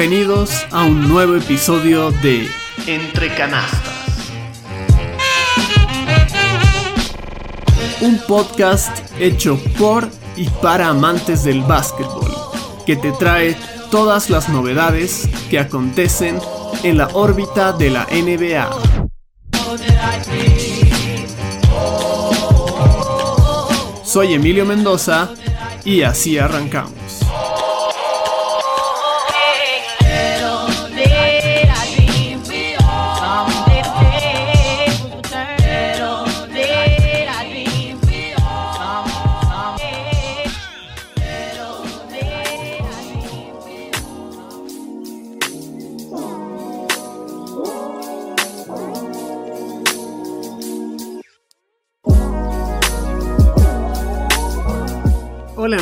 Bienvenidos a un nuevo episodio de Entre Canastas. Un podcast hecho por y para amantes del básquetbol, que te trae todas las novedades que acontecen en la órbita de la NBA. Soy Emilio Mendoza y así arrancamos.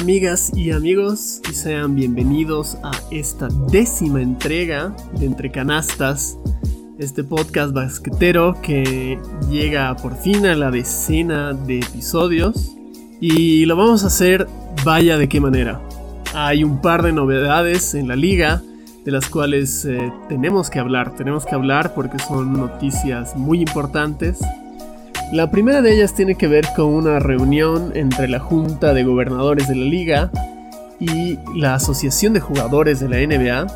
Amigas y amigos y sean bienvenidos a esta décima entrega de Entre Canastas, este podcast basquetero que llega por fin a la decena de episodios. Y lo vamos a hacer vaya de qué manera. Hay un par de novedades en la liga de las cuales eh, tenemos que hablar, tenemos que hablar porque son noticias muy importantes la primera de ellas tiene que ver con una reunión entre la Junta de Gobernadores de la Liga y la Asociación de Jugadores de la NBA.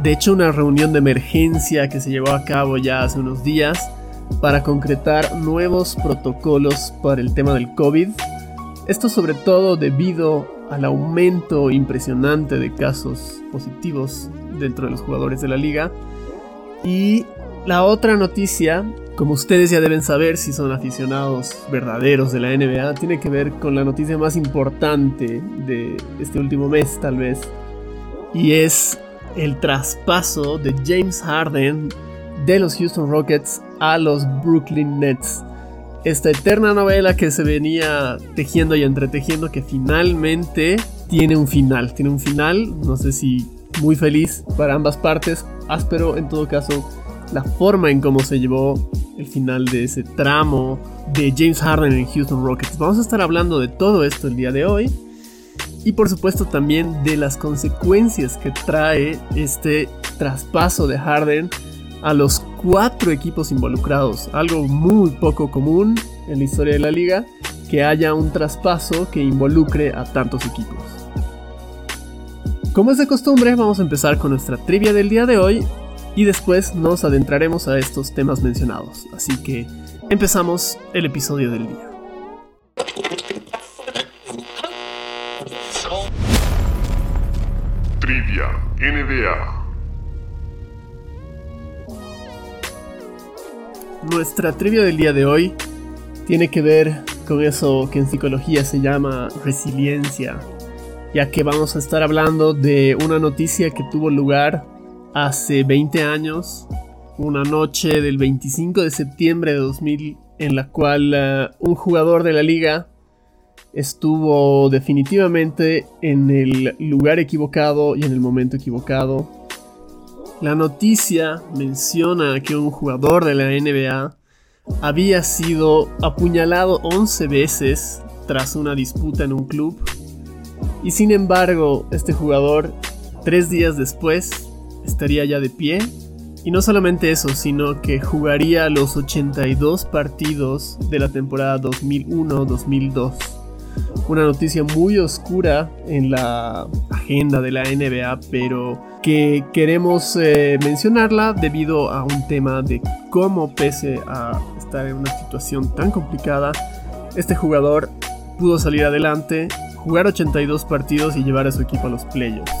De hecho, una reunión de emergencia que se llevó a cabo ya hace unos días para concretar nuevos protocolos para el tema del COVID. Esto sobre todo debido al aumento impresionante de casos positivos dentro de los jugadores de la liga. Y la otra noticia como ustedes ya deben saber si son aficionados verdaderos de la NBA, tiene que ver con la noticia más importante de este último mes tal vez. Y es el traspaso de James Harden de los Houston Rockets a los Brooklyn Nets. Esta eterna novela que se venía tejiendo y entretejiendo que finalmente tiene un final. Tiene un final, no sé si muy feliz para ambas partes, áspero en todo caso la forma en cómo se llevó el final de ese tramo de James Harden en Houston Rockets. Vamos a estar hablando de todo esto el día de hoy y por supuesto también de las consecuencias que trae este traspaso de Harden a los cuatro equipos involucrados. Algo muy poco común en la historia de la liga que haya un traspaso que involucre a tantos equipos. Como es de costumbre, vamos a empezar con nuestra trivia del día de hoy y después nos adentraremos a estos temas mencionados. Así que empezamos el episodio del día. Trivia NBA. Nuestra trivia del día de hoy tiene que ver con eso que en psicología se llama resiliencia, ya que vamos a estar hablando de una noticia que tuvo lugar hace 20 años, una noche del 25 de septiembre de 2000 en la cual eh, un jugador de la liga estuvo definitivamente en el lugar equivocado y en el momento equivocado. La noticia menciona que un jugador de la NBA había sido apuñalado 11 veces tras una disputa en un club. Y sin embargo, este jugador, tres días después, estaría ya de pie. Y no solamente eso, sino que jugaría los 82 partidos de la temporada 2001-2002. Una noticia muy oscura en la agenda de la NBA, pero que queremos eh, mencionarla debido a un tema de cómo pese a estar en una situación tan complicada, este jugador pudo salir adelante, jugar 82 partidos y llevar a su equipo a los playoffs.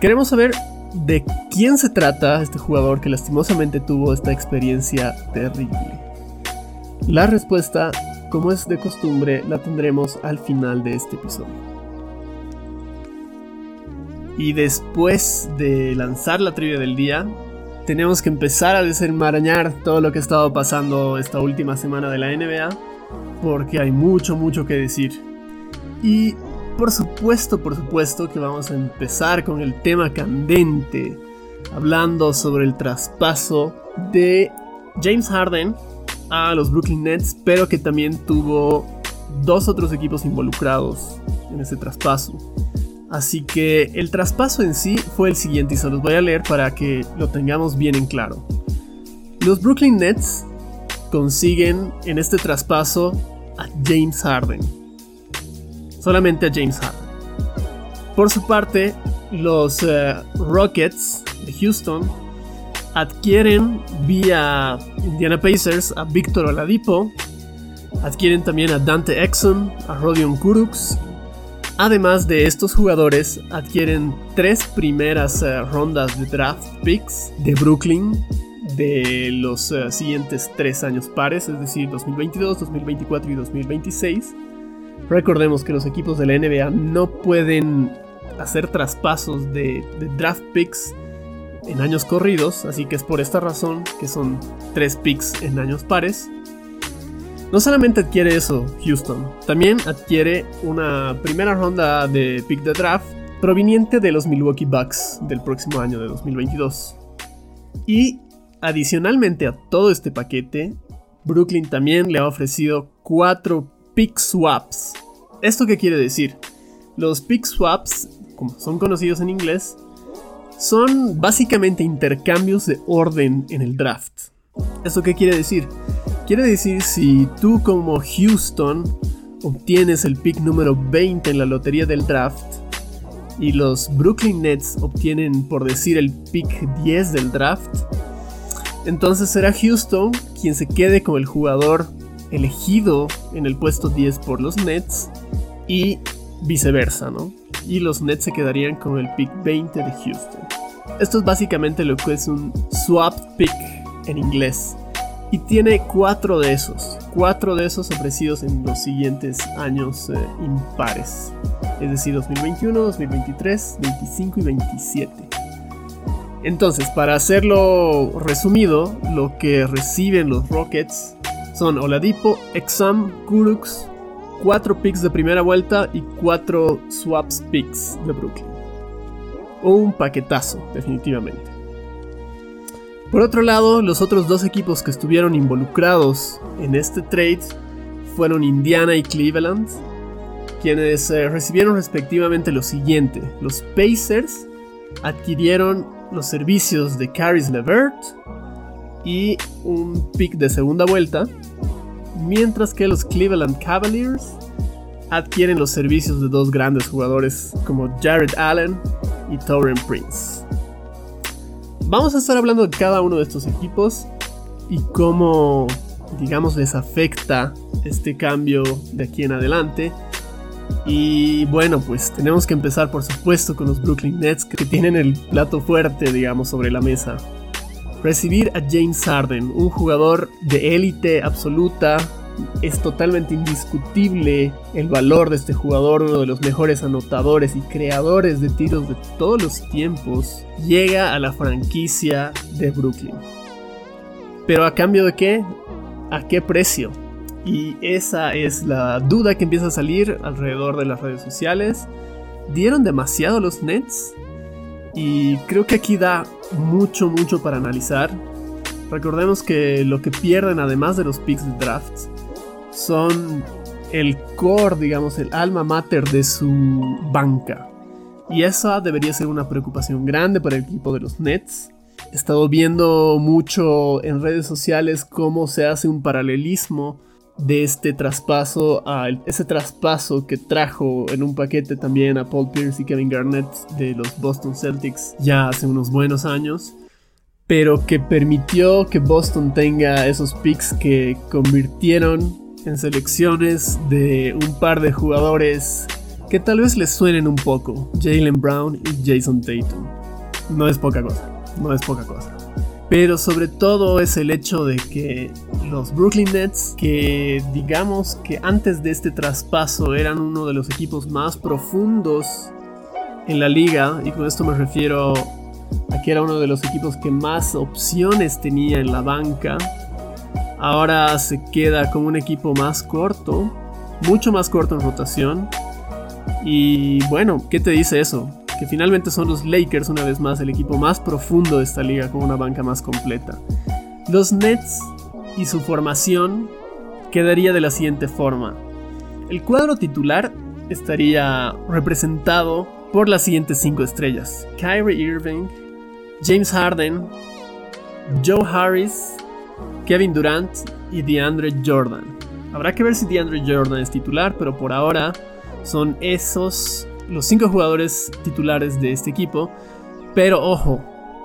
Queremos saber de quién se trata este jugador que lastimosamente tuvo esta experiencia terrible. La respuesta, como es de costumbre, la tendremos al final de este episodio. Y después de lanzar la trivia del día, tenemos que empezar a desenmarañar todo lo que ha estado pasando esta última semana de la NBA, porque hay mucho, mucho que decir. Y por supuesto, por supuesto que vamos a empezar con el tema candente, hablando sobre el traspaso de James Harden a los Brooklyn Nets, pero que también tuvo dos otros equipos involucrados en ese traspaso. Así que el traspaso en sí fue el siguiente y se los voy a leer para que lo tengamos bien en claro. Los Brooklyn Nets consiguen en este traspaso a James Harden. Solamente a James Harden. Por su parte, los eh, Rockets de Houston adquieren vía Indiana Pacers a Victor Oladipo, adquieren también a Dante Exxon, a Rodion Kuruks. Además de estos jugadores, adquieren tres primeras eh, rondas de draft picks de Brooklyn de los eh, siguientes tres años pares, es decir, 2022, 2024 y 2026. Recordemos que los equipos de la NBA no pueden hacer traspasos de, draft picks en años corridos, así que es por esta razón que son tres picks en años pares. No solamente adquiere eso Houston, también adquiere una primera ronda de pick de draft proveniente de los Milwaukee Bucks del próximo año de 2022. Y adicionalmente a todo este paquete, Brooklyn también le ha ofrecido cuatro pick swaps. ¿Esto qué quiere decir? Los pick swaps como son conocidos en inglés, son básicamente intercambios de orden en el draft. ¿Eso qué quiere decir? Quiere decir si tú como Houston obtienes el pick número 20 en la lotería del draft y los Brooklyn Nets obtienen por decir el pick 10 del draft, entonces será Houston quien se quede con el jugador elegido en el puesto 10 por los Nets y viceversa, ¿no? y los Nets se quedarían con el pick 20 de Houston. Esto es básicamente lo que es un swap pick en inglés. Y tiene cuatro de esos, cuatro de esos ofrecidos en los siguientes años eh, impares. Es decir, 2021, 2023, 25 y 27. Entonces, para hacerlo resumido, lo que reciben los Rockets son Oladipo, Exam, Kuruks, 4 picks de primera vuelta y 4 swaps picks de Brooklyn. Un paquetazo, definitivamente. Por otro lado, los otros dos equipos que estuvieron involucrados en este trade fueron Indiana y Cleveland, quienes eh, recibieron respectivamente lo siguiente. Los Pacers adquirieron los servicios de Caris LeVert y un pick de segunda vuelta mientras que los Cleveland Cavaliers adquieren los servicios de dos grandes jugadores como Jared Allen y Tauren Prince. Vamos a estar hablando de cada uno de estos equipos y cómo, digamos, les afecta este cambio de aquí en adelante. Y bueno, pues tenemos que empezar por supuesto con los Brooklyn Nets que tienen el plato fuerte, digamos, sobre la mesa recibir a James Harden, un jugador de élite absoluta. Es totalmente indiscutible el valor de este jugador, uno de los mejores anotadores y creadores de tiros de todos los tiempos. Llega a la franquicia de Brooklyn. Pero a cambio de qué? ¿A qué precio? Y esa es la duda que empieza a salir alrededor de las redes sociales. ¿Dieron demasiado los Nets? Y creo que aquí da mucho, mucho para analizar. Recordemos que lo que pierden, además de los picks de draft, son el core, digamos, el alma mater de su banca. Y esa debería ser una preocupación grande para el equipo de los Nets. He estado viendo mucho en redes sociales cómo se hace un paralelismo de este traspaso a ese traspaso que trajo en un paquete también a Paul Pierce y Kevin Garnett de los Boston Celtics ya hace unos buenos años pero que permitió que Boston tenga esos picks que convirtieron en selecciones de un par de jugadores que tal vez les suenen un poco, Jalen Brown y Jason Tatum. No es poca cosa, no es poca cosa pero sobre todo es el hecho de que los Brooklyn Nets, que digamos que antes de este traspaso eran uno de los equipos más profundos en la liga, y con esto me refiero a que era uno de los equipos que más opciones tenía en la banca, ahora se queda como un equipo más corto, mucho más corto en rotación. Y bueno, ¿qué te dice eso? Que finalmente son los Lakers una vez más el equipo más profundo de esta liga con una banca más completa. Los Nets y su formación quedaría de la siguiente forma. El cuadro titular estaría representado por las siguientes cinco estrellas: Kyrie Irving, James Harden, Joe Harris, Kevin Durant y DeAndre Jordan. Habrá que ver si DeAndre Jordan es titular, pero por ahora son esos los cinco jugadores titulares de este equipo. Pero ojo,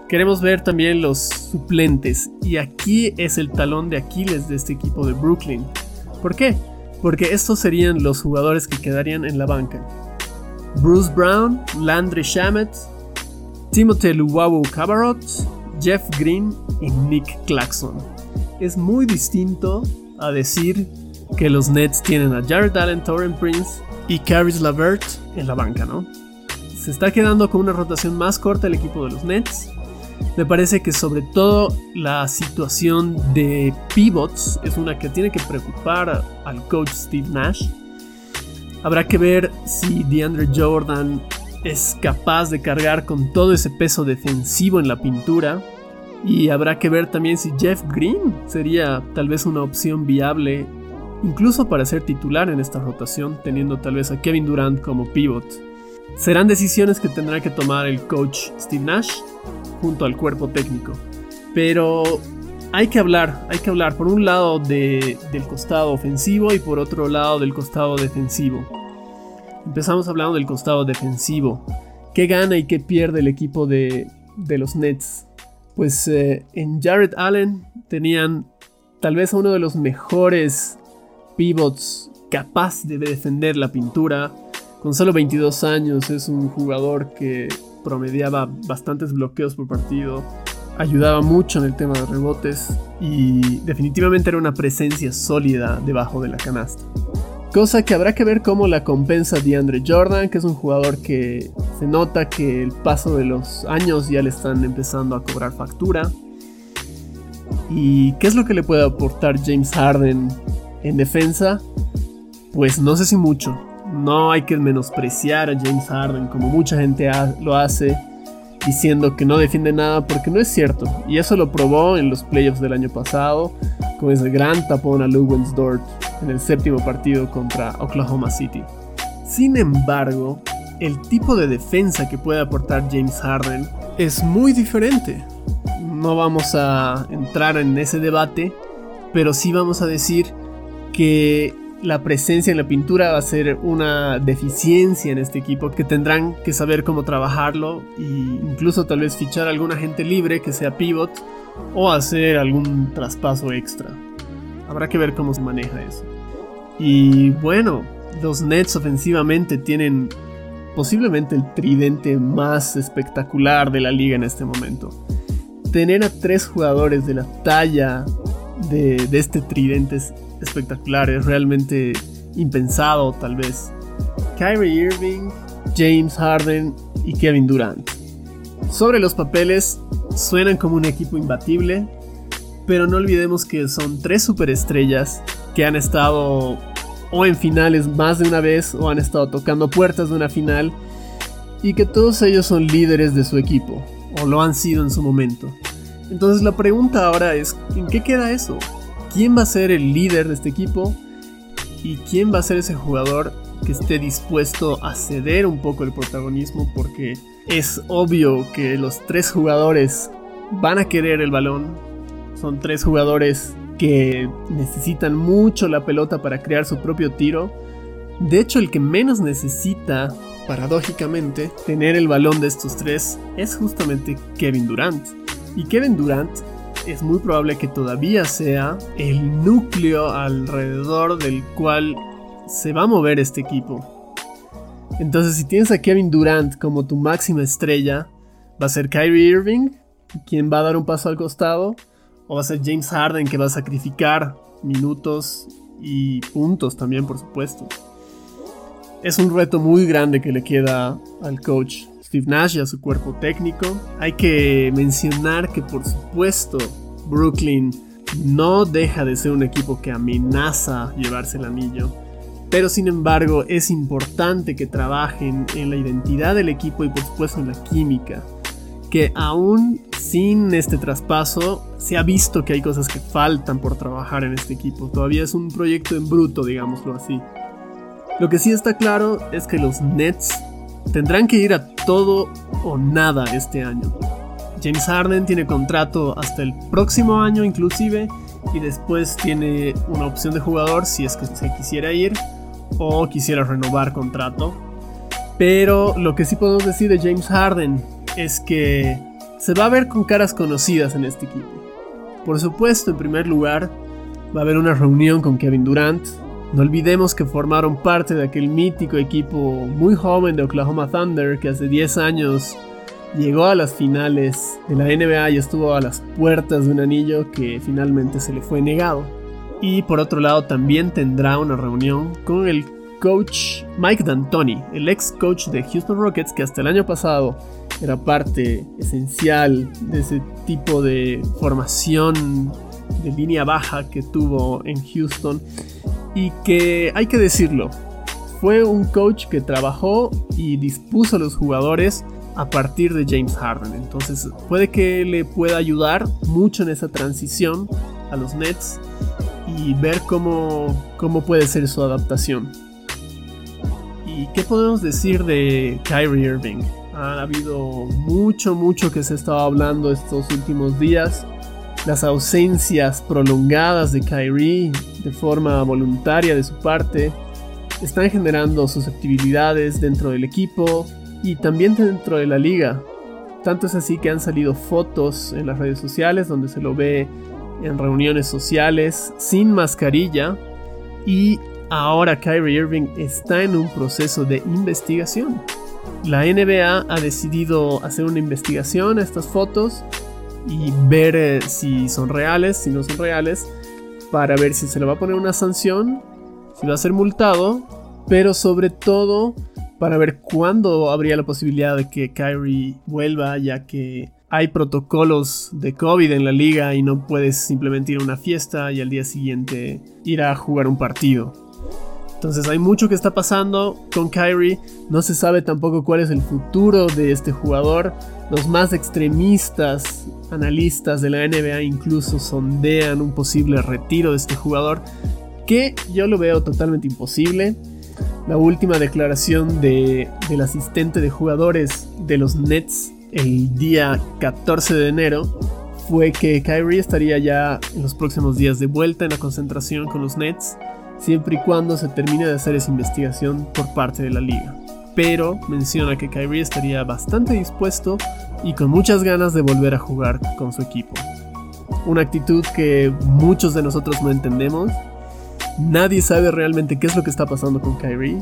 queremos ver también los suplentes. Y aquí es el talón de Aquiles de este equipo de Brooklyn. ¿Por qué? Porque estos serían los jugadores que quedarían en la banca. Bruce Brown, Landry Shamet, Timothy Luwawu Cabarot, Jeff Green y Nick Claxton. Es muy distinto a decir que los Nets tienen a Jared Allen, Torren Prince y Caris Lavert en la banca, ¿no? Se está quedando con una rotación más corta el equipo de los Nets. Me parece que sobre todo la situación de pivots es una que tiene que preocupar al coach Steve Nash. Habrá que ver si DeAndre Jordan es capaz de cargar con todo ese peso defensivo en la pintura. Y habrá que ver también si Jeff Green sería tal vez una opción viable incluso para ser titular en esta rotación, teniendo tal vez a Kevin Durant como pivot. Serán decisiones que tendrá que tomar el coach Steve Nash junto al cuerpo técnico. Pero hay que hablar, hay que hablar por un lado del costado ofensivo y por otro lado del costado defensivo. Empezamos hablando del costado defensivo. ¿Qué gana y qué pierde el equipo de, los Nets? Pues eh, en Jared Allen tenían tal vez a uno de los mejores pivots capaz de defender la pintura. Con solo 22 años es un jugador que promediaba bastantes bloqueos por partido, ayudaba mucho en el tema de rebotes y definitivamente era una presencia sólida debajo de la canasta. Cosa que habrá que ver cómo la compensa DeAndre Jordan, que es un jugador que se nota que el paso de los años ya le están empezando a cobrar factura. ¿Y qué es lo que le puede aportar James Harden en defensa, pues no sé si mucho. No hay que menospreciar a James Harden como mucha gente lo hace diciendo que no defiende nada porque no es cierto. Y eso lo probó en los playoffs del año pasado con ese gran tapón a Dort en el séptimo partido contra Oklahoma City. Sin embargo, el tipo de defensa que puede aportar James Harden es muy diferente. No vamos a entrar en ese debate, pero sí vamos a decir que la presencia en la pintura va a ser una deficiencia en este equipo que tendrán que saber cómo trabajarlo e incluso tal vez fichar a algún agente libre que sea pivot o hacer algún traspaso extra. Habrá que ver cómo se maneja eso. Y bueno, los Nets ofensivamente tienen posiblemente el tridente más espectacular de la liga en este momento. Tener a tres jugadores de la talla de, de este tridente es espectacular, es realmente impensado tal vez. Kyrie Irving, James Harden y Kevin Durant. Sobre los papeles, suenan como un equipo imbatible, pero no olvidemos que son tres superestrellas que han estado o en finales más de una vez o han estado tocando puertas de una final y que todos ellos son líderes de su equipo o lo han sido en su momento. Entonces la pregunta ahora es, ¿en qué queda eso? Quién va a ser el líder de este equipo y quién va a ser ese jugador que esté dispuesto a ceder un poco el protagonismo porque es obvio que los tres jugadores van a querer el balón. Son tres jugadores que necesitan mucho la pelota para crear su propio tiro. De hecho, el que menos necesita, paradójicamente, tener el balón de estos tres es justamente Kevin Durant. Y Kevin Durant es muy probable que todavía sea el núcleo alrededor del cual se va a mover este equipo. Entonces, si tienes a Kevin Durant como tu máxima estrella, ¿va a ser Kyrie Irving quien va a dar un paso al costado? ¿O va a ser James Harden que va a sacrificar minutos y puntos también, por supuesto? Es un reto muy grande que le queda al coach Steve Nash y a su cuerpo técnico. Hay que mencionar que por supuesto Brooklyn no deja de ser un equipo que amenaza llevarse el anillo. Pero sin embargo es importante que trabajen en la identidad del equipo y por supuesto en la química. Que aún sin este traspaso se ha visto que hay cosas que faltan por trabajar en este equipo. Todavía es un proyecto en bruto, digámoslo así. Lo que sí está claro es que los Nets tendrán que ir a todo o nada este año. James Harden tiene contrato hasta el próximo año inclusive y después tiene una opción de jugador si es que se quisiera ir o quisiera renovar contrato. Pero lo que sí podemos decir de James Harden es que se va a ver con caras conocidas en este equipo. Por supuesto, en primer lugar, va a haber una reunión con Kevin Durant. No olvidemos que formaron parte de aquel mítico equipo muy joven de Oklahoma Thunder que hace 10 años llegó a las finales de la NBA y estuvo a las puertas de un anillo que finalmente se le fue negado. Y por otro lado también tendrá una reunión con el coach Mike D'Antoni, el ex coach de Houston Rockets que hasta el año pasado era parte esencial de ese tipo de formación de línea baja que tuvo en Houston y que hay que decirlo, fue un coach que trabajó y dispuso a los jugadores a partir de James Harden. Entonces puede que le pueda ayudar mucho en esa transición a los Nets y ver cómo, cómo puede ser su adaptación. ¿Y qué podemos decir de Kyrie Irving? Ha habido mucho, mucho que se estaba hablando estos últimos días. Las ausencias prolongadas de Kyrie de forma voluntaria de su parte están generando susceptibilidades dentro del equipo, y también dentro de la liga. Tanto es así que han salido fotos en las redes sociales donde se lo ve en reuniones sociales sin mascarilla y ahora Kyrie Irving está en un proceso de investigación. La NBA ha decidido hacer una investigación a estas fotos y ver eh, si son reales, si no son reales, para ver si se le va a poner una sanción, si va a ser multado, pero sobre todo para ver cuándo habría la posibilidad de que Kyrie vuelva, ya que hay protocolos de COVID en la liga y no puedes simplemente ir a una fiesta y al día siguiente ir a jugar un partido. Entonces hay mucho que está pasando con Kyrie, no se sabe tampoco cuál es el futuro de este jugador. Los más extremistas analistas de la NBA incluso sondean un posible retiro de este jugador, que yo lo veo totalmente imposible la última declaración de, del asistente de jugadores de los Nets el día 14 de enero fue que Kyrie estaría ya en los próximos días de vuelta en la concentración con los Nets, siempre y cuando se termine de hacer esa investigación por parte de la liga. Pero menciona que Kyrie estaría bastante dispuesto y con muchas ganas de volver a jugar con su equipo. Una actitud que muchos de nosotros no entendemos Nadie sabe realmente qué es lo que está pasando con Kyrie.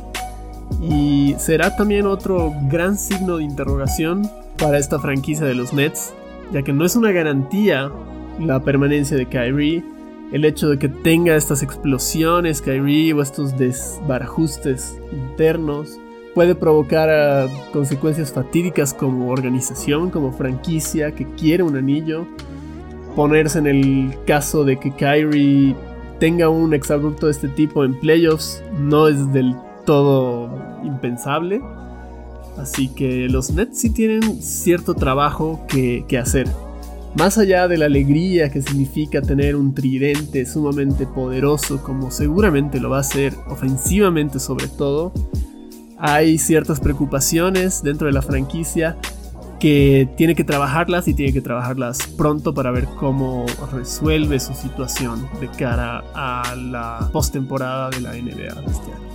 Y será también otro gran signo de interrogación para esta franquicia de los Nets, ya que no es una garantía la permanencia de Kyrie. El hecho de que tenga estas explosiones Kyrie o estos desbarajustes internos puede provocar ah, consecuencias fatídicas como organización, como franquicia que quiere un anillo. Ponerse en el caso de que Kyrie tenga un exabrupto de este tipo en playoffs no es del todo impensable. Así que los Nets sí tienen cierto trabajo que, hacer. Más allá de la alegría que significa tener un tridente sumamente poderoso, como seguramente lo va a ser ofensivamente sobre todo, hay ciertas preocupaciones dentro de la franquicia que tiene que trabajarlas y tiene que trabajarlas pronto para ver cómo resuelve su situación de cara a la postemporada de la NBA de este año.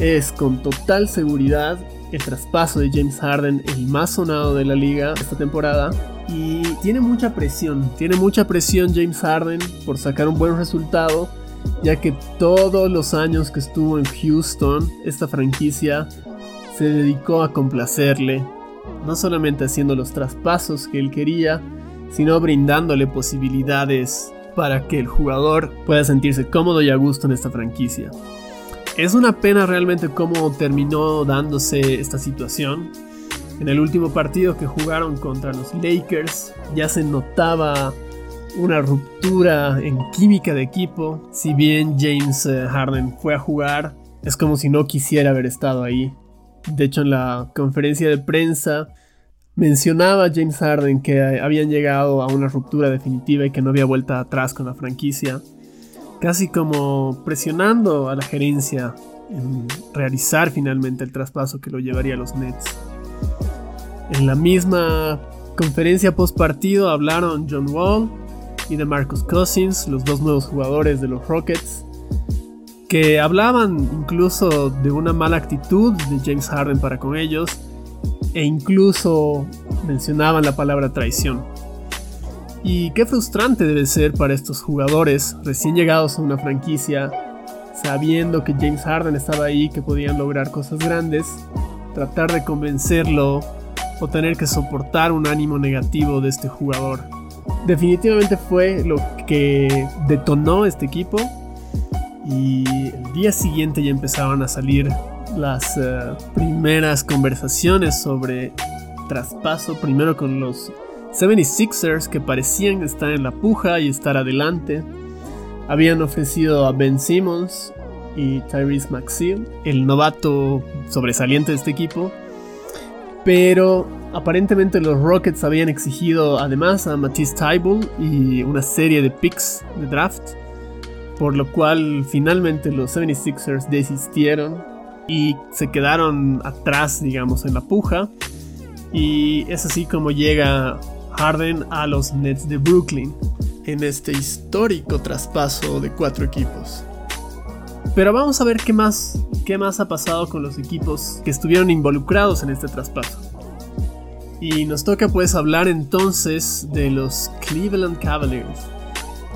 Es con total seguridad el traspaso de James Harden el más sonado de la liga esta temporada y tiene mucha presión, tiene mucha presión James Harden por sacar un buen resultado ya que todos los años que estuvo en Houston esta franquicia se dedicó a complacerle no solamente haciendo los traspasos que él quería, sino brindándole posibilidades para que el jugador pueda sentirse cómodo y a gusto en esta franquicia. Es una pena realmente cómo terminó dándose esta situación. En el último partido que jugaron contra los Lakers ya se notaba una ruptura en química de equipo. Si bien James eh, Harden fue a jugar, es como si no quisiera haber estado ahí. De hecho, en la conferencia de prensa mencionaba James Harden que habían llegado a una ruptura definitiva y que no había vuelta atrás con la franquicia, casi como presionando a la gerencia en realizar finalmente el traspaso que lo llevaría a los Nets. En la misma conferencia post partido hablaron John Wall y de Marcus Cousins, los dos nuevos jugadores de los Rockets, que hablaban incluso de una mala actitud de James Harden para con ellos e incluso mencionaban la palabra traición. Y qué frustrante debe ser para estos jugadores recién llegados a una franquicia, sabiendo que James Harden estaba ahí, que podían lograr cosas grandes, tratar de convencerlo o tener que soportar un ánimo negativo de este jugador. Definitivamente fue lo que detonó este equipo y el día siguiente ya empezaban a salir las eh, primeras conversaciones sobre traspaso, primero con los 76ers que parecían estar en la puja y estar adelante. Habían ofrecido a Ben Simmons y Tyrese Maxey, el novato sobresaliente de este equipo. Pero aparentemente los Rockets habían exigido además a Matisse Tybul y una serie de picks de draft. Por lo cual finalmente los 76ers desistieron y se quedaron atrás, digamos, en la puja. Y es así como llega Harden a los Nets de Brooklyn en este histórico traspaso de cuatro equipos. Pero vamos a ver qué más, qué más ha pasado con los equipos que estuvieron involucrados en este traspaso. Y nos toca pues hablar entonces de los Cleveland Cavaliers.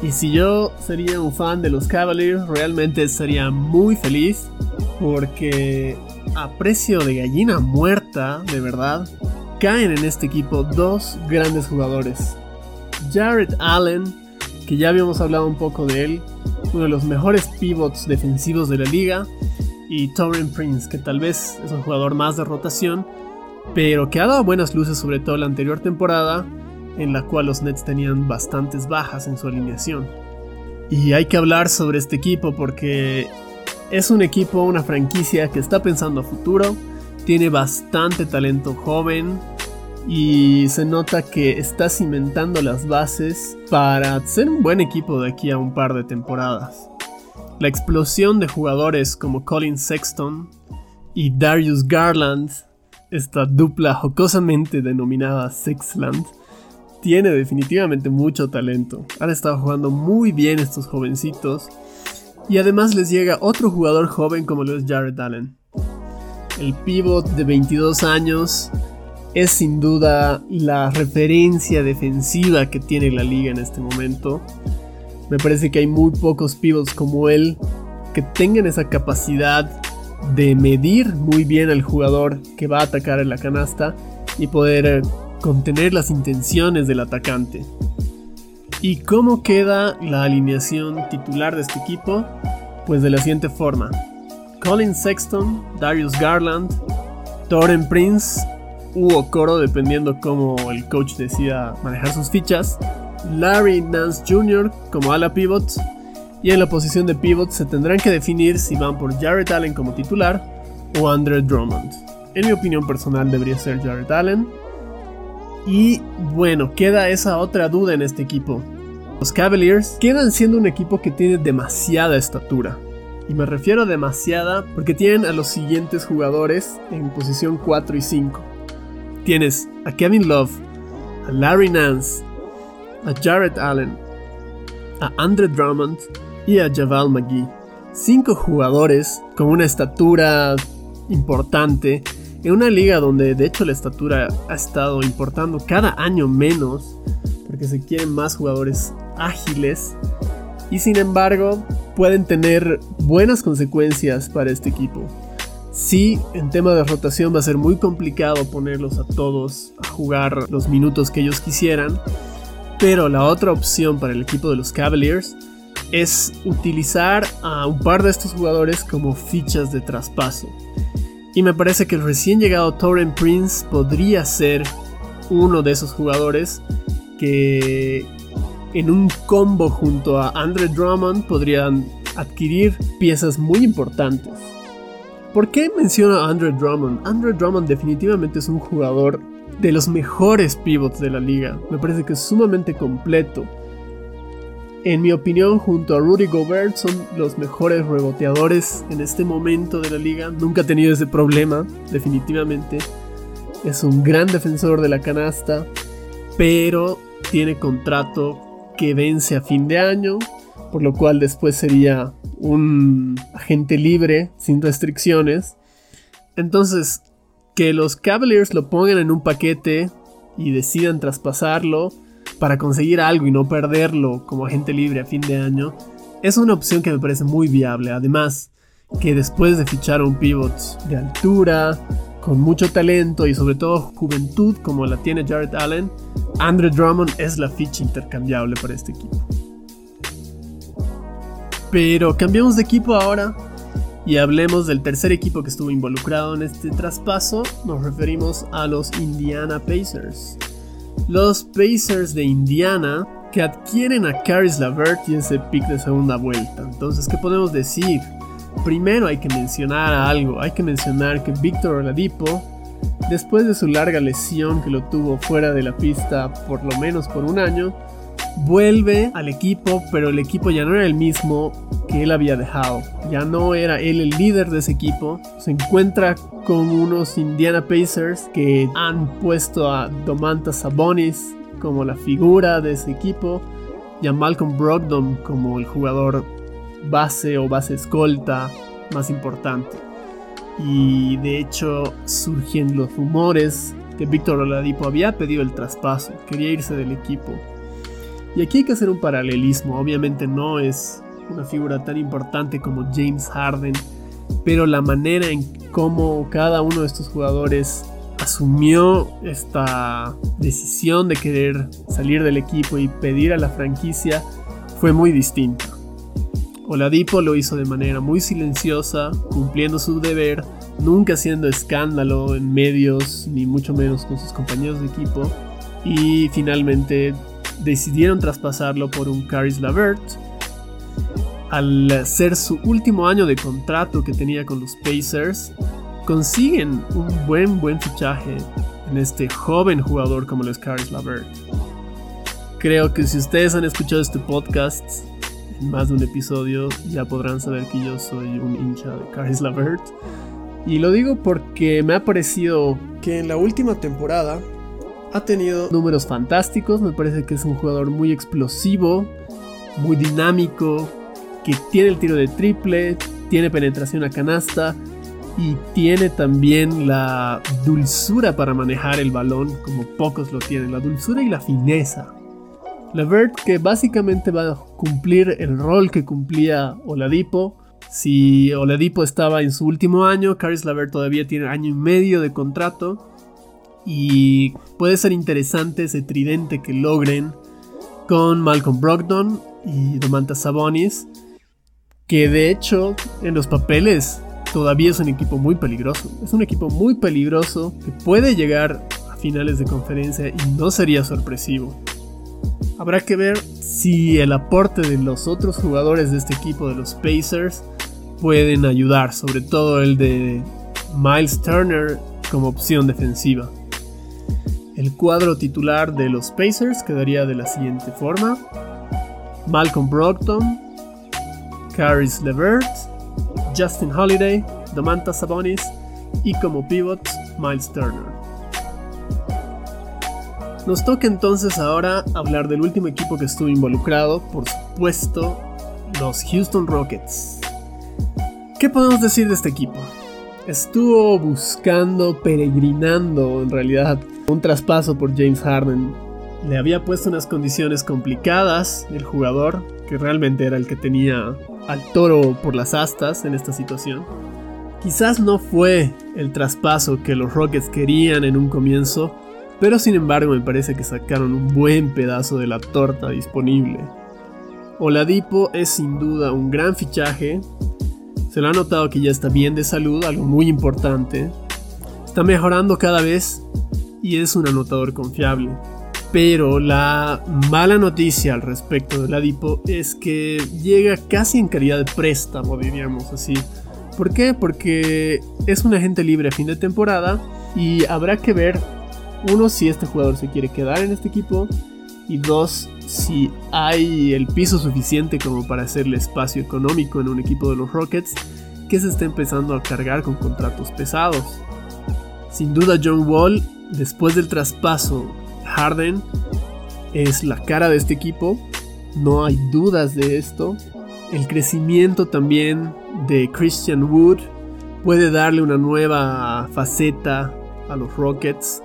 Y si yo sería un fan de los Cavaliers, realmente estaría muy feliz porque a precio de gallina muerta, de verdad, caen en este equipo dos grandes jugadores. Jared Allen, que ya habíamos hablado un poco de él, uno de los mejores pivots defensivos de la liga, y Torren Prince, que tal vez es un jugador más de rotación, pero que ha dado buenas luces sobre todo la anterior temporada, en la cual los Nets tenían bastantes bajas en su alineación. Y hay que hablar sobre este equipo porque es un equipo, una franquicia que está pensando a futuro, tiene bastante talento joven, y se nota que está cimentando las bases para ser un buen equipo de aquí a un par de temporadas. La explosión de jugadores como Colin Sexton y Darius Garland, esta dupla jocosamente denominada Sexland, tiene definitivamente mucho talento. Han estado jugando muy bien estos jovencitos y además les llega otro jugador joven como lo es Jared Allen. El pivot de 22 años es sin duda la referencia defensiva que tiene la liga en este momento. Me parece que hay muy pocos pivots como él que tengan esa capacidad de medir muy bien al jugador que va a atacar en la canasta y poder eh, contener las intenciones del atacante. ¿Y cómo queda la alineación titular de este equipo? Pues de la siguiente forma. Colin Sexton, Darius Garland, Toren Prince u Coro, dependiendo cómo el coach decida manejar sus fichas. Larry Nance Jr. como ala pivot. Y en la posición de pivot se tendrán que definir si van por Jared Allen como titular o Andre Drummond. En mi opinión personal debería ser Jared Allen. Y bueno, queda esa otra duda en este equipo. Los Cavaliers quedan siendo un equipo que tiene demasiada estatura. Y me refiero a demasiada porque tienen a los siguientes jugadores en posición 4 y 5 tienes a Kevin Love, a Larry Nance, a Jared Allen, a Andre Drummond y a Javal McGee. Cinco jugadores con una estatura importante en una liga donde de hecho la estatura ha estado importando cada año menos porque se quieren más jugadores ágiles y sin embargo pueden tener buenas consecuencias para este equipo. Sí, en tema de rotación va a ser muy complicado ponerlos a todos a jugar los minutos que ellos quisieran, pero la otra opción para el equipo de los Cavaliers es utilizar a un par de estos jugadores como fichas de traspaso. Y me parece que el recién llegado Torren Prince podría ser uno de esos jugadores que en un combo junto a Andre Drummond podrían adquirir piezas muy importantes. ¿Por qué menciono a Andre Drummond? Andre Drummond definitivamente es un jugador de los mejores pivots de la liga. Me parece que es sumamente completo. En mi opinión, junto a Rudy Gobert, son los mejores reboteadores en este momento de la liga. Nunca ha tenido ese problema, definitivamente. Es un gran defensor de la canasta, pero tiene contrato que vence a fin de año, por lo cual después sería un agente libre, sin restricciones. Entonces, que los Cavaliers lo pongan en un paquete y decidan traspasarlo para conseguir algo y no perderlo como agente libre a fin de año, es una opción que me parece muy viable. Además, que después de fichar a un pivot de altura, con mucho talento y sobre todo juventud como la tiene Jared Allen, Andre Drummond es la ficha intercambiable para este equipo. Pero cambiamos de equipo ahora y hablemos del tercer equipo que estuvo involucrado en este traspaso. Nos referimos a los Indiana Pacers. Los Pacers de Indiana que adquieren a Caris Lavert y ese pick de segunda vuelta. Entonces, ¿qué podemos decir? Primero hay que mencionar algo. Hay que mencionar que Víctor Oladipo, después de su larga lesión que lo tuvo fuera de la pista por lo menos por un año, vuelve al equipo, pero el equipo ya no era el mismo que él había dejado. Ya no era él el líder de ese equipo. Se encuentra con unos Indiana Pacers que han puesto a Domantas Sabonis como la figura de ese equipo y a Malcolm Brogdon como el jugador base o base escolta más importante. Y de hecho surgen los rumores que Víctor Oladipo había pedido el traspaso, quería irse del equipo. Y aquí hay que hacer un paralelismo, obviamente no es una figura tan importante como James Harden, pero la manera en cómo cada uno de estos jugadores asumió esta decisión de querer salir del equipo y pedir a la franquicia fue muy distinta. Oladipo lo hizo de manera muy silenciosa, cumpliendo su deber, nunca haciendo escándalo en medios, ni mucho menos con sus compañeros de equipo. Y finalmente decidieron traspasarlo por un Caris Lavert. Al ser su último año de contrato que tenía con los Pacers, consiguen un buen buen fichaje en este joven jugador como lo es Caris Lavert. Creo que si ustedes han escuchado este podcast en más de un episodio, ya podrán saber que yo soy un hincha de Caris Lavert. Y lo digo porque me ha parecido que en la última temporada ha tenido números fantásticos, me parece que es un jugador muy explosivo, muy dinámico, que tiene el tiro de triple, tiene penetración a canasta y tiene también la dulzura para manejar el balón como pocos lo tienen, la dulzura y la fineza. Levert que básicamente va a cumplir el rol que cumplía Oladipo. Si Oladipo estaba en su último año, Caris Levert todavía tiene año y medio de contrato y puede ser interesante ese tridente que logren con Malcolm Brogdon y Domantas Sabonis, que de hecho en los papeles todavía es un equipo muy peligroso. Es un equipo muy peligroso que puede llegar a finales de conferencia y no sería sorpresivo. Habrá que ver si el aporte de los otros jugadores de este equipo, de los Pacers, pueden ayudar, sobre todo el de Miles Turner como opción defensiva. El cuadro titular de los Pacers quedaría de la siguiente forma. Malcolm Brogdon, Caris LeVert, Justin Holiday, Domantas Sabonis y como pivot Miles Turner. Nos toca entonces ahora hablar del último equipo que estuvo involucrado, por supuesto, los Houston Rockets. ¿Qué podemos decir de este equipo? Estuvo buscando, peregrinando en realidad un traspaso por James Harden. Le había puesto unas condiciones complicadas el jugador, que realmente era el que tenía al toro por las astas en esta situación. Quizás no fue el traspaso que los Rockets querían en un comienzo, pero sin embargo me parece que sacaron un buen pedazo de la torta disponible. Oladipo es sin duda un gran fichaje, se lo ha notado que ya está bien de salud, algo muy importante. Está mejorando cada vez y es un anotador confiable. Pero la mala noticia al respecto del Adipo es que llega casi en calidad de préstamo, diríamos así. ¿Por qué? Porque es un agente libre a fin de temporada y habrá que ver, uno, si este jugador se quiere quedar en este equipo Y dos, si hay el piso suficiente como para hacerle espacio económico en un equipo de los Rockets que se está empezando a cargar con contratos pesados. Sin duda John Wall, después del traspaso Harden, es la cara de este equipo. No hay dudas de esto. El crecimiento también de Christian Wood puede darle una nueva faceta a los Rockets.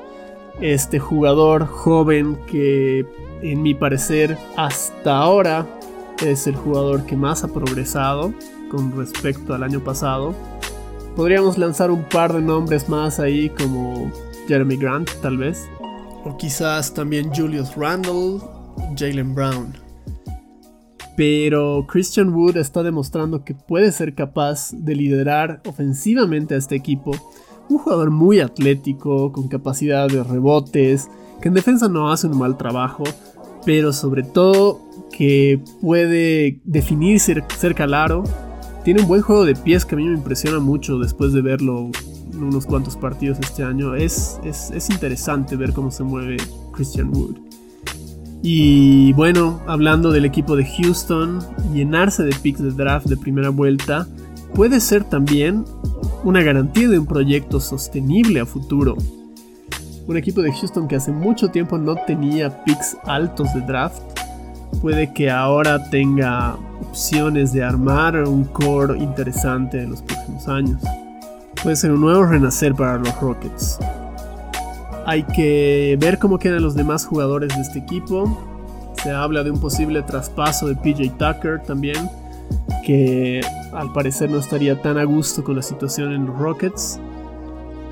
Este jugador joven que en mi parecer hasta ahora es el jugador que más ha progresado con respecto al año pasado. Podríamos lanzar un par de nombres más ahí como Jeremy Grant tal vez. O quizás también Julius Randle, Jalen Brown. Pero Christian Wood está demostrando que puede ser capaz de liderar ofensivamente a este equipo. Un jugador muy atlético, con capacidad de rebotes, que en defensa no hace un mal trabajo, pero sobre todo que puede definirse cerca al aro. Tiene un buen juego de pies que a mí me impresiona mucho después de verlo unos cuantos partidos este año. Es, es, es interesante ver cómo se mueve Christian Wood. Y bueno, hablando del equipo de Houston, llenarse de picks de draft de primera vuelta puede ser también una garantía de un proyecto sostenible a futuro. Un equipo de Houston que hace mucho tiempo no tenía picks altos de draft, puede que ahora tenga opciones de armar un core interesante en los próximos años. Puede ser un nuevo renacer para los Rockets. Hay que ver cómo quedan los demás jugadores de este equipo. Se habla de un posible traspaso de PJ Tucker también, que al parecer no estaría tan a gusto con la situación en los Rockets.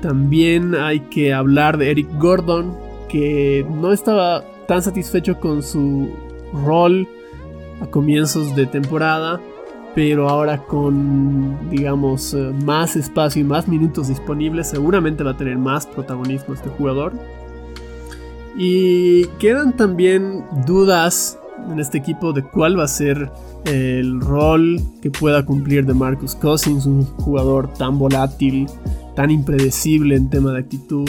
También hay que hablar de Eric Gordon, que no estaba tan satisfecho con su rol a comienzos de temporada pero ahora con, digamos, eh, más espacio y más minutos disponibles, seguramente va a tener más protagonismo este jugador. Y quedan también dudas en este equipo de cuál va a ser el rol que pueda cumplir de Marcus Cousins, un jugador tan volátil, tan impredecible en tema de actitud,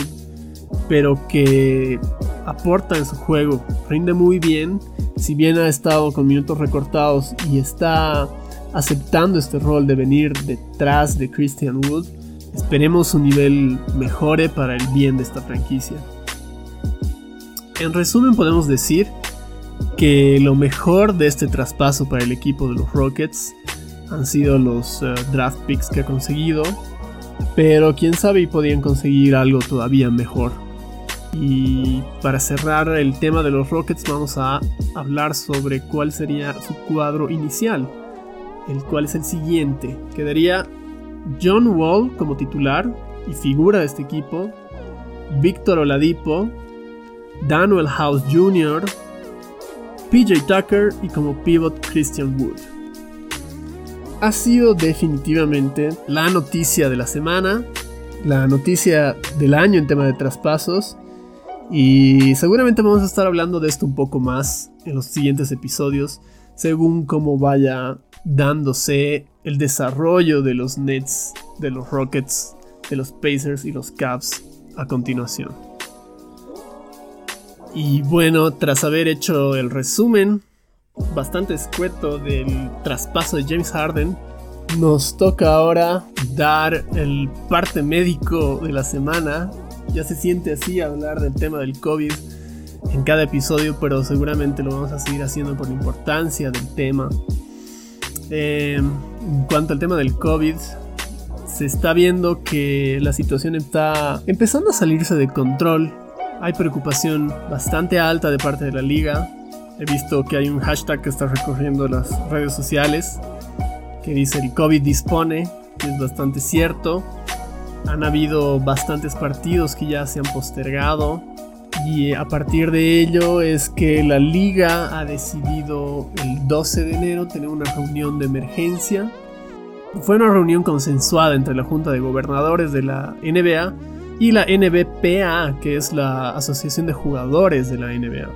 pero que aporta en su juego, rinde muy bien, si bien ha estado con minutos recortados y está aceptando este rol de venir detrás de Christian Wood, esperemos su nivel mejore para el bien de esta franquicia. En resumen podemos decir que lo mejor de este traspaso para el equipo de los Rockets han sido los eh, draft picks que ha conseguido, pero quién sabe y podían conseguir algo todavía mejor. Y para cerrar el tema de los Rockets vamos a hablar sobre cuál sería su cuadro inicial el cual es el siguiente. Quedaría John Wall como titular y figura de este equipo, Víctor Oladipo, Daniel House Jr., PJ Tucker y como pivot Christian Wood. Ha sido definitivamente la noticia de la semana, la noticia del año en tema de traspasos y seguramente vamos a estar hablando de esto un poco más en los siguientes episodios según cómo vaya dándose el desarrollo de los Nets, de los Rockets, de los Pacers y los Cavs a continuación. Y bueno, tras haber hecho el resumen bastante escueto del traspaso de James Harden, nos toca ahora dar el parte médico de la semana. Ya se siente así hablar del tema del COVID en cada episodio, pero seguramente lo vamos a seguir haciendo por la importancia del tema. Eh, en cuanto al tema del COVID, se está viendo que la situación está empezando a salirse de control. Hay preocupación bastante alta de parte de la liga. He visto que hay un hashtag que está recorriendo las redes sociales que dice el COVID dispone, que es bastante cierto. Han habido bastantes partidos que ya se han postergado y a partir de ello es que la liga ha decidido el 12 de enero tener una reunión de emergencia. Fue una reunión consensuada entre la Junta de Gobernadores de la NBA y la NBPA, que es la Asociación de Jugadores de la NBA.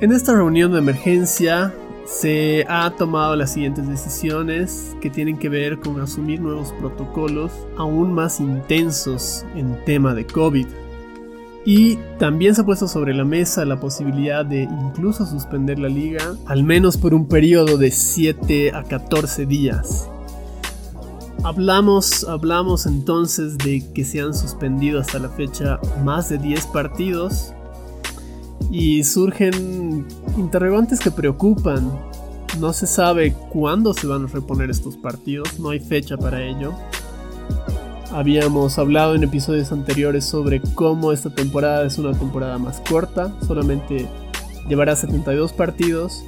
En esta reunión de emergencia se ha tomado las siguientes decisiones que tienen que ver con asumir nuevos protocolos aún más intensos en tema de COVID. Y también se ha puesto sobre la mesa la posibilidad de incluso suspender la liga, al menos por un periodo de 7 a 14 días. Hablamos, hablamos entonces de que se han suspendido hasta la fecha más de 10 partidos y surgen interrogantes que preocupan. No se sabe cuándo se van a reponer estos partidos, no hay fecha para ello. Habíamos hablado en episodios anteriores sobre cómo esta temporada es una temporada más corta, solamente llevará 72 partidos,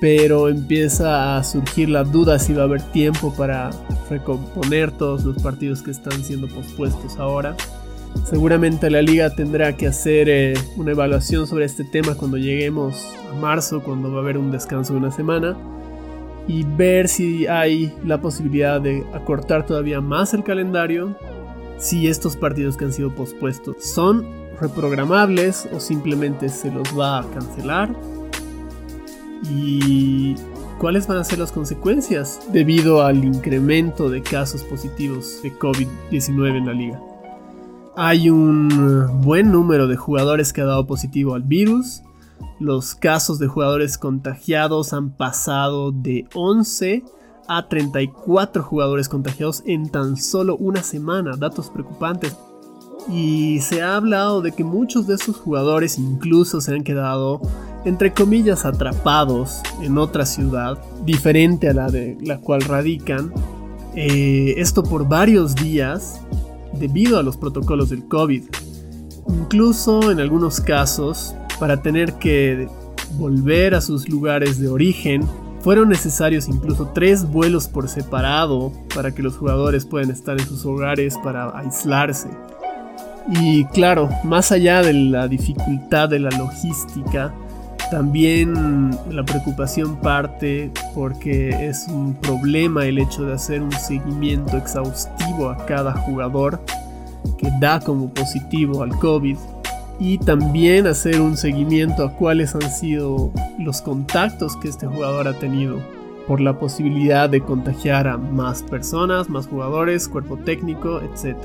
pero empieza a surgir la duda si va a haber tiempo para recomponer todos los partidos que están siendo pospuestos ahora. Seguramente la liga tendrá que hacer eh, una evaluación sobre este tema cuando lleguemos a marzo, cuando va a haber un descanso de una semana y ver si hay la posibilidad de acortar todavía más el calendario, si estos partidos que han sido pospuestos son reprogramables o simplemente se los va a cancelar y cuáles van a ser las consecuencias debido al incremento de casos positivos de COVID-19 en la liga. Hay un buen número de jugadores que ha dado positivo al virus, los casos de jugadores contagiados han pasado de 11 a 34 jugadores contagiados en tan solo una semana, datos preocupantes. Y se ha hablado de que muchos de esos jugadores incluso se han quedado, entre comillas, atrapados en otra ciudad, diferente a la de la cual radican. Eh, esto por varios días, debido a los protocolos del COVID. Incluso en algunos casos, para tener que volver a sus lugares de origen. Fueron necesarios incluso tres vuelos por separado para que los jugadores puedan estar en sus hogares para aislarse. Y claro, más allá de la dificultad de la logística, también la preocupación parte porque es un problema el hecho de hacer un seguimiento exhaustivo a cada jugador que da como positivo al COVID y también hacer un seguimiento a cuáles han sido los contactos que este jugador ha tenido por la posibilidad de contagiar a más personas, más jugadores, cuerpo técnico, etc.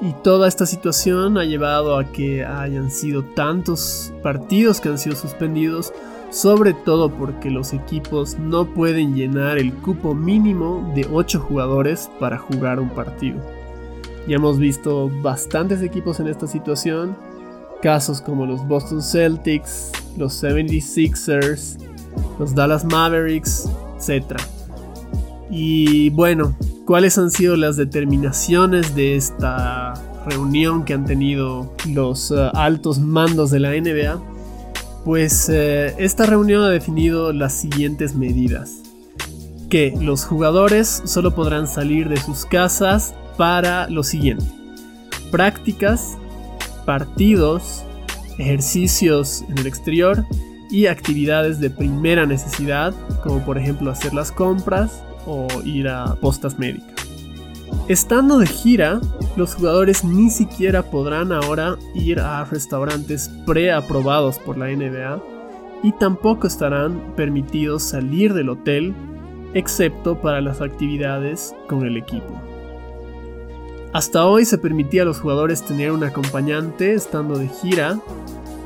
Y toda esta situación ha llevado a que hayan sido tantos partidos que han sido suspendidos, sobre todo porque los equipos no pueden llenar el cupo mínimo de 8 jugadores para jugar un partido. Ya hemos visto bastantes equipos en esta situación casos como los Boston Celtics, los 76ers, los Dallas Mavericks, etc. Y bueno, ¿cuáles han sido las determinaciones de esta reunión que han tenido los eh, altos mandos de la NBA? Pues eh, esta reunión ha definido las siguientes medidas. Que los jugadores solo podrán salir de sus casas para lo siguiente. Prácticas, partidos, ejercicios en el exterior y actividades de primera necesidad, como por ejemplo hacer las compras o ir a postas médicas. Estando de gira, los jugadores ni siquiera podrán ahora ir a restaurantes preaprobados por la NBA y tampoco estarán permitidos salir del hotel excepto para las actividades con el equipo. Hasta hoy se permitía a los jugadores tener un acompañante estando de gira,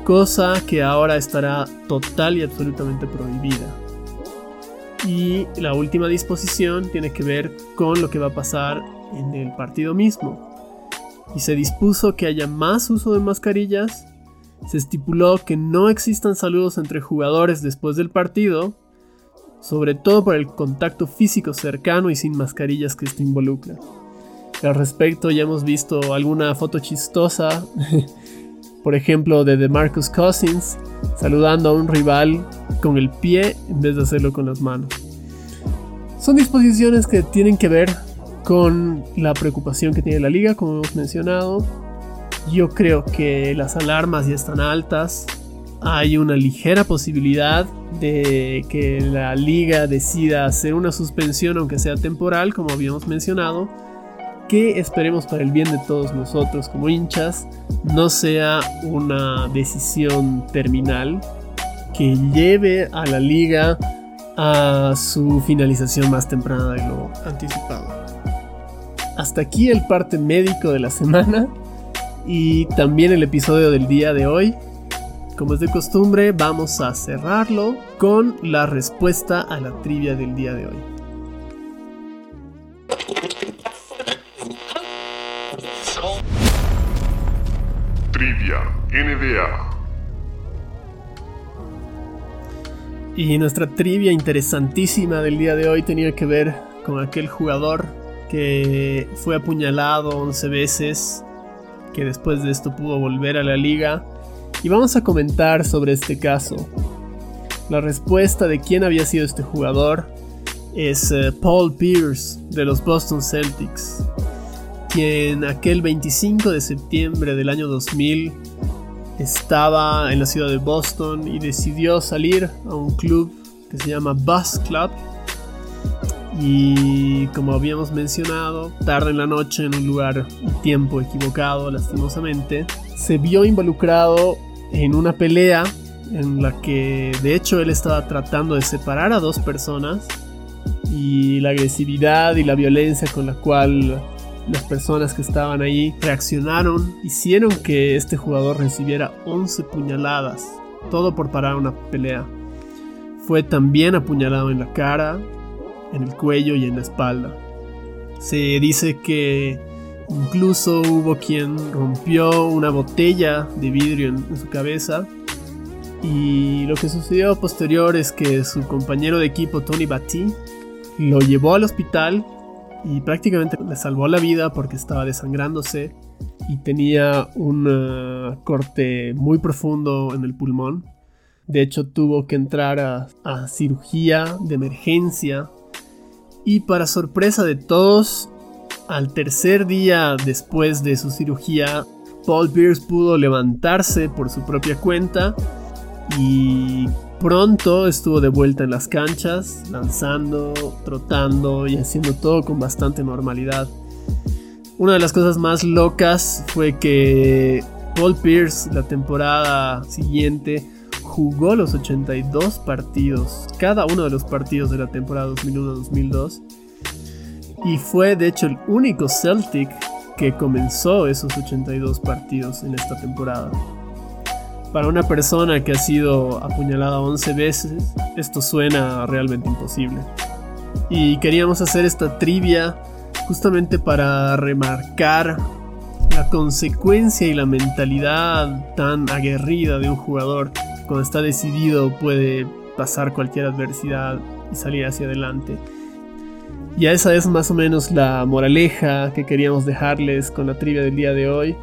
cosa que ahora estará total y absolutamente prohibida. Y la última disposición tiene que ver con lo que va a pasar en el partido mismo. Y se dispuso que haya más uso de mascarillas, se estipuló que no existan saludos entre jugadores después del partido, sobre todo por el contacto físico cercano y sin mascarillas que esto involucra. Al respecto ya hemos visto alguna foto chistosa, por ejemplo de DeMarcus Cousins saludando a un rival con el pie en vez de hacerlo con las manos. Son disposiciones que tienen que ver con la preocupación que tiene la liga, como hemos mencionado. Yo creo que las alarmas ya están altas. Hay una ligera posibilidad de que la liga decida hacer una suspensión, aunque sea temporal, como habíamos mencionado que esperemos para el bien de todos nosotros como hinchas no sea una decisión terminal que lleve a la liga a su finalización más temprana de lo anticipado. Hasta aquí el parte médico de la semana y también el episodio del día de hoy. Como es de costumbre, vamos a cerrarlo con la respuesta a la trivia del día de hoy. Trivia NBA. Y nuestra trivia interesantísima del día de hoy tenía que ver con aquel jugador que fue apuñalado 11 veces, que después de esto pudo volver a la liga. Y vamos a comentar sobre este caso. La respuesta de quién había sido este jugador es eh, Paul Pierce de los Boston Celtics, quien aquel 25 de septiembre del año 2000 estaba en la ciudad de Boston y decidió salir a un club que se llama Bus Club. Y como habíamos mencionado, tarde en la noche en un lugar y tiempo equivocado, lastimosamente, se vio involucrado en una pelea en la que de hecho él estaba tratando de separar a dos personas y la agresividad y la violencia con la cual las personas que estaban ahí reaccionaron, hicieron que este jugador recibiera 11 puñaladas, todo por parar una pelea. Fue también apuñalado en la cara, en el cuello y en la espalda. Se dice que incluso hubo quien rompió una botella de vidrio en, su cabeza. Y lo que sucedió posterior es que su compañero de equipo Tony Batty lo llevó al hospital y prácticamente le salvó la vida porque estaba desangrándose y tenía un eh, corte muy profundo en el pulmón. De hecho tuvo que entrar a, cirugía de emergencia y para sorpresa de todos, al tercer día después de su cirugía, Paul Pierce pudo levantarse por su propia cuenta y Pronto estuvo de vuelta en las canchas, lanzando, trotando y haciendo todo con bastante normalidad. Una de las cosas más locas fue que Paul Pierce la temporada siguiente jugó los 82 partidos, cada uno de los partidos de la temporada 2001-2002 y fue de hecho el único Celtic que comenzó esos 82 partidos en esta temporada. Para una persona que ha sido apuñalada 11 veces, esto suena realmente imposible. Y queríamos hacer esta trivia justamente para remarcar la consecuencia y la mentalidad tan aguerrida de un jugador. Cuando está decidido puede pasar cualquier adversidad y salir hacia adelante. Y esa es más o menos la moraleja que queríamos dejarles con la trivia del día de hoy.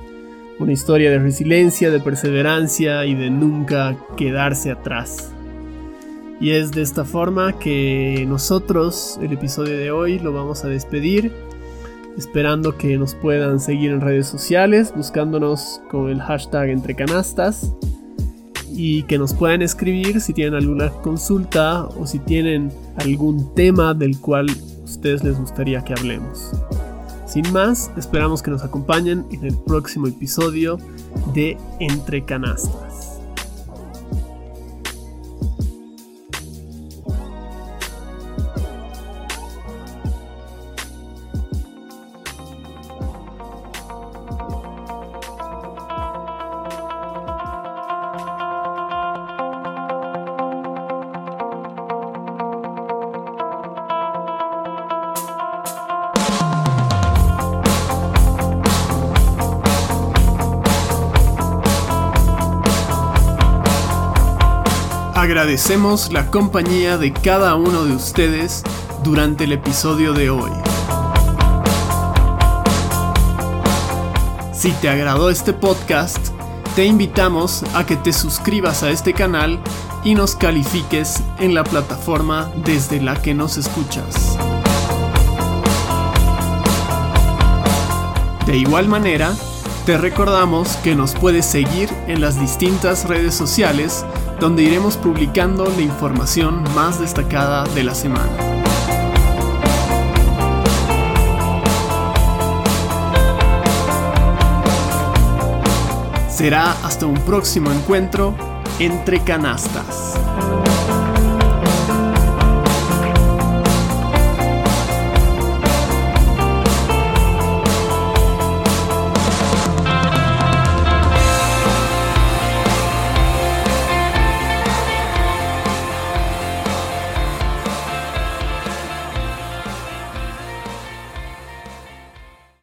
Una historia de resiliencia, de perseverancia y de nunca quedarse atrás. Y es de esta forma que nosotros el episodio de hoy lo vamos a despedir, esperando que nos puedan seguir en redes sociales, buscándonos con el hashtag entrecanastas y que nos puedan escribir si tienen alguna consulta o si tienen algún tema del cual ustedes les gustaría que hablemos. Sin más, esperamos que nos acompañen en el próximo episodio de Entre Canastas. Agradecemos la compañía de cada uno de ustedes durante el episodio de hoy. Si te agradó este podcast, te invitamos a que te suscribas a este canal y nos califiques en la plataforma desde la que nos escuchas. De igual manera, te recordamos que nos puedes seguir en las distintas redes sociales donde iremos publicando la información más destacada de la semana. Será hasta un próximo encuentro entre canastas.